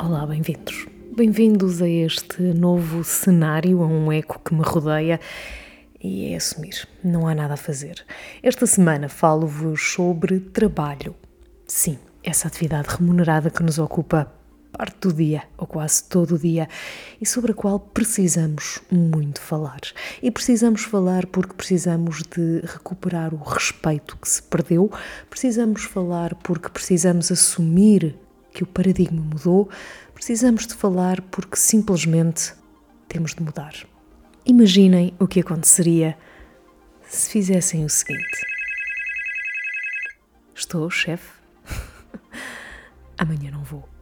Olá, bem-vindos. Bem-vindos a este novo cenário, a um eco que me rodeia e é assumir, não há nada a fazer. Esta semana falo-vos sobre trabalho. Sim, essa atividade remunerada que nos ocupa parte do dia, ou quase todo o dia, e sobre a qual precisamos muito falar. E precisamos falar porque precisamos de recuperar o respeito que se perdeu, precisamos falar porque precisamos assumir que o paradigma mudou, precisamos de falar porque simplesmente temos de mudar. Imaginem o que aconteceria se fizessem o seguinte: Estou, chefe? Amanhã não vou.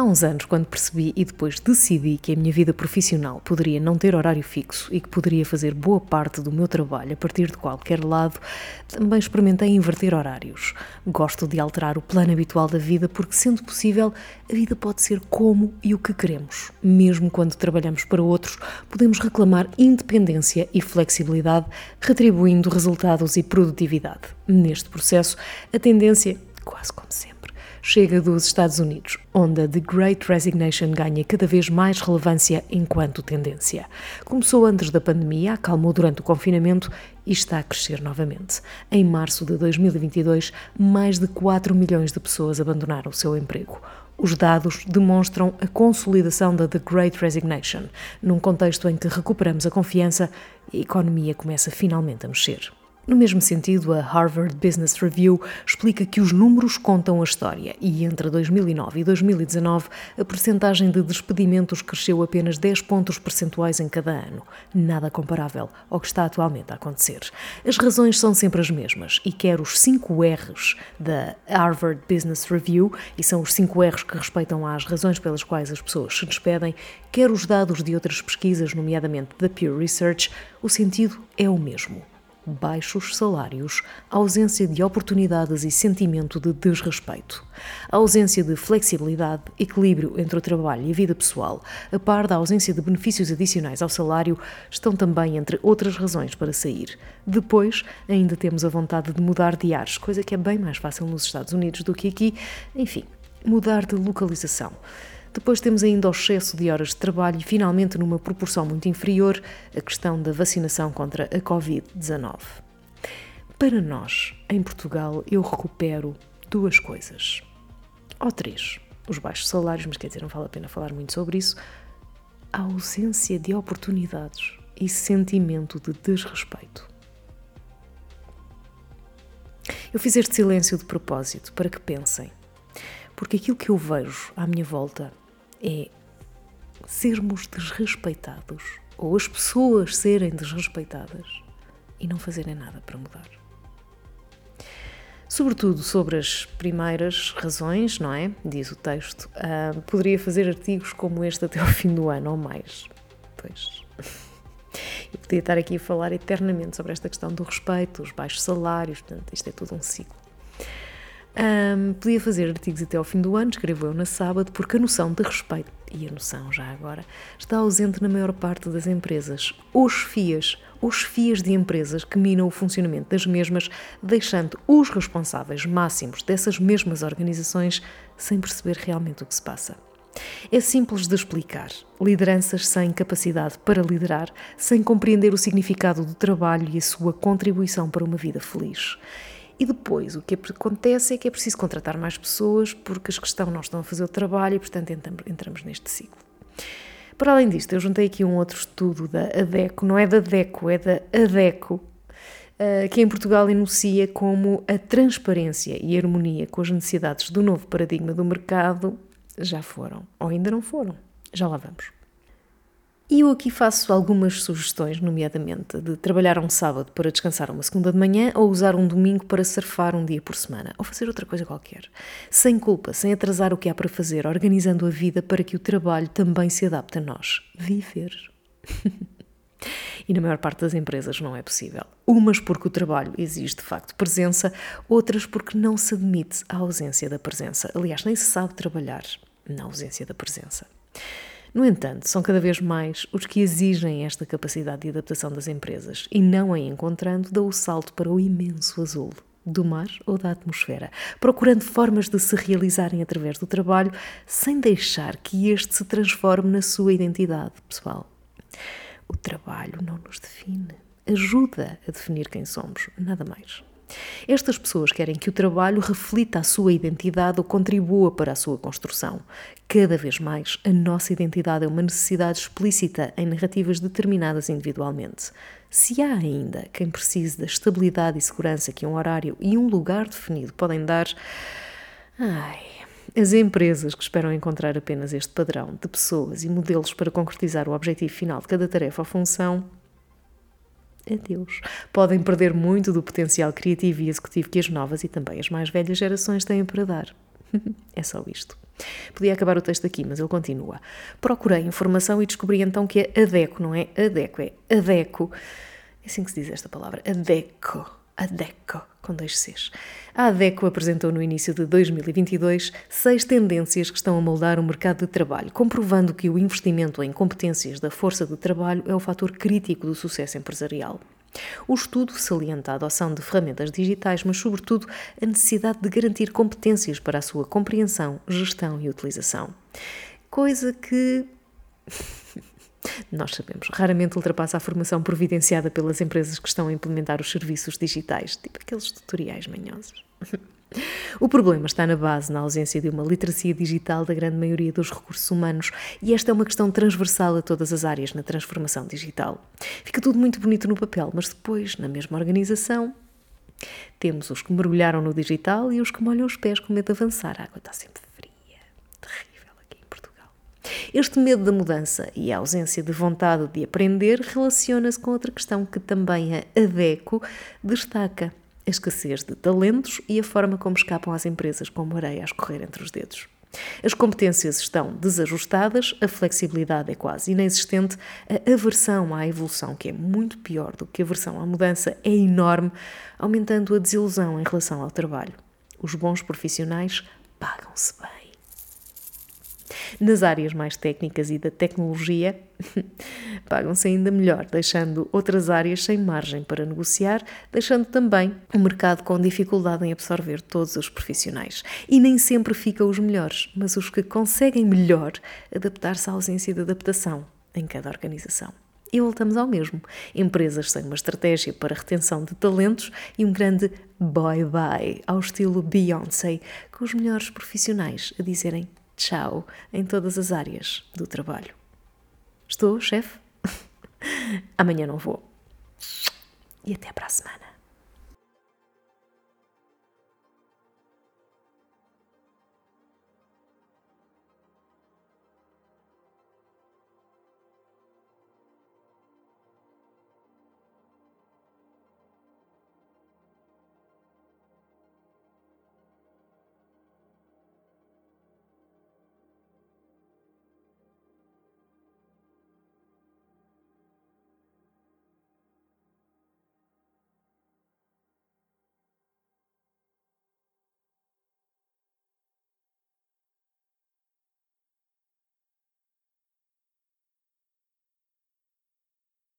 Há uns anos, quando percebi e depois decidi que a minha vida profissional poderia não ter horário fixo e que poderia fazer boa parte do meu trabalho a partir de qualquer lado, também experimentei inverter horários. Gosto de alterar o plano habitual da vida porque, sendo possível, a vida pode ser como e o que queremos. Mesmo quando trabalhamos para outros, podemos reclamar independência e flexibilidade, retribuindo resultados e produtividade. Neste processo, a tendência, quase como sempre, chega dos Estados Unidos, onde a The Great Resignation ganha cada vez mais relevância enquanto tendência. Começou antes da pandemia, acalmou durante o confinamento e está a crescer novamente. Em março de 2022, mais de 4 milhões de pessoas abandonaram o seu emprego. Os dados demonstram a consolidação da The Great Resignation, num contexto em que recuperamos a confiança e a economia começa finalmente a mexer. No mesmo sentido, a Harvard Business Review explica que os números contam a história e entre 2009 e 2019 a percentagem de despedimentos cresceu apenas 10 pontos percentuais em cada ano, nada comparável ao que está atualmente a acontecer. As razões são sempre as mesmas e quer os 5 R's da Harvard Business Review, e são os 5 R's que respeitam às razões pelas quais as pessoas se despedem, quer os dados de outras pesquisas, nomeadamente da Pew Research, o sentido é o mesmo baixos salários, ausência de oportunidades e sentimento de desrespeito. A ausência de flexibilidade, equilíbrio entre o trabalho e a vida pessoal, a par da ausência de benefícios adicionais ao salário, estão também entre outras razões para sair. Depois, ainda temos a vontade de mudar de ares, coisa que é bem mais fácil nos Estados Unidos do que aqui. Enfim, mudar de localização. Depois temos ainda o excesso de horas de trabalho e, finalmente, numa proporção muito inferior, a questão da vacinação contra a Covid-19. Para nós, em Portugal, eu recupero duas coisas. Ou três. Os baixos salários, mas quer dizer, não vale a pena falar muito sobre isso. A ausência de oportunidades e sentimento de desrespeito. Eu fiz este silêncio de propósito para que pensem, porque aquilo que eu vejo à minha volta é sermos desrespeitados ou as pessoas serem desrespeitadas e não fazerem nada para mudar. Sobretudo sobre as primeiras razões, não é? Diz o texto. Uh, poderia fazer artigos como este até o fim do ano ou mais. Pois. Eu podia estar aqui a falar eternamente sobre esta questão do respeito, os baixos salários, portanto, isto é tudo um ciclo. Um, podia fazer artigos até ao fim do ano, escreveu na sábado, porque a noção de respeito, e a noção já agora, está ausente na maior parte das empresas. Os FIAs, os FIAs de empresas que minam o funcionamento das mesmas, deixando os responsáveis máximos dessas mesmas organizações sem perceber realmente o que se passa. É simples de explicar. Lideranças sem capacidade para liderar, sem compreender o significado do trabalho e a sua contribuição para uma vida feliz. E depois o que acontece é que é preciso contratar mais pessoas porque as que estão não estão a fazer o trabalho e, portanto, entramos neste ciclo. Para além disto, eu juntei aqui um outro estudo da ADECO, não é da DECO, é da ADECO, eh, que em Portugal enuncia como a transparência e harmonia com as necessidades do novo paradigma do mercado já foram, ou ainda não foram. Já lá vamos. E eu aqui faço algumas sugestões, nomeadamente de trabalhar um sábado para descansar uma segunda de manhã ou usar um domingo para surfar um dia por semana ou fazer outra coisa qualquer. Sem culpa, sem atrasar o que há para fazer, organizando a vida para que o trabalho também se adapte a nós. Viver. e na maior parte das empresas não é possível. Umas porque o trabalho exige de facto presença, outras porque não se admite a ausência da presença. Aliás, nem se sabe trabalhar na ausência da presença. No entanto, são cada vez mais os que exigem esta capacidade de adaptação das empresas e não a encontrando dão o salto para o imenso azul do mar ou da atmosfera, procurando formas de se realizarem através do trabalho, sem deixar que este se transforme na sua identidade pessoal. O trabalho não nos define, ajuda a definir quem somos, nada mais. Estas pessoas querem que o trabalho reflita a sua identidade ou contribua para a sua construção. Cada vez mais, a nossa identidade é uma necessidade explícita em narrativas determinadas individualmente. Se há ainda quem precise da estabilidade e segurança que um horário e um lugar definido podem dar, ai, as empresas que esperam encontrar apenas este padrão de pessoas e modelos para concretizar o objetivo final de cada tarefa ou função adeus. Podem perder muito do potencial criativo e executivo que as novas e também as mais velhas gerações têm para dar. é só isto. Podia acabar o texto aqui, mas ele continua. Procurei informação e descobri então que é ADECO, não é ADECO, é ADECO. É assim que se diz esta palavra, ADECO. ADECO, com dois Cs. A ADECO apresentou no início de 2022 seis tendências que estão a moldar o mercado de trabalho, comprovando que o investimento em competências da força de trabalho é o fator crítico do sucesso empresarial. O estudo salienta a adoção de ferramentas digitais, mas, sobretudo, a necessidade de garantir competências para a sua compreensão, gestão e utilização. Coisa que nós sabemos, raramente ultrapassa a formação providenciada pelas empresas que estão a implementar os serviços digitais, tipo aqueles tutoriais manhosos. O problema está na base, na ausência de uma literacia digital da grande maioria dos recursos humanos, e esta é uma questão transversal a todas as áreas na transformação digital. Fica tudo muito bonito no papel, mas depois, na mesma organização, temos os que mergulharam no digital e os que molham os pés com medo de avançar. A água está sempre este medo da mudança e a ausência de vontade de aprender relaciona-se com outra questão que também a ADECO destaca: a escassez de talentos e a forma como escapam às empresas como areia a escorrer entre os dedos. As competências estão desajustadas, a flexibilidade é quase inexistente, a aversão à evolução, que é muito pior do que a aversão à mudança, é enorme, aumentando a desilusão em relação ao trabalho. Os bons profissionais pagam-se bem. Nas áreas mais técnicas e da tecnologia, pagam-se ainda melhor, deixando outras áreas sem margem para negociar, deixando também o mercado com dificuldade em absorver todos os profissionais. E nem sempre ficam os melhores, mas os que conseguem melhor adaptar-se à ausência de adaptação em cada organização. E voltamos ao mesmo. Empresas sem uma estratégia para retenção de talentos e um grande bye-bye ao estilo Beyoncé, com os melhores profissionais a dizerem tchau em todas as áreas do trabalho. Estou, chefe? Amanhã não vou. E até para a semana.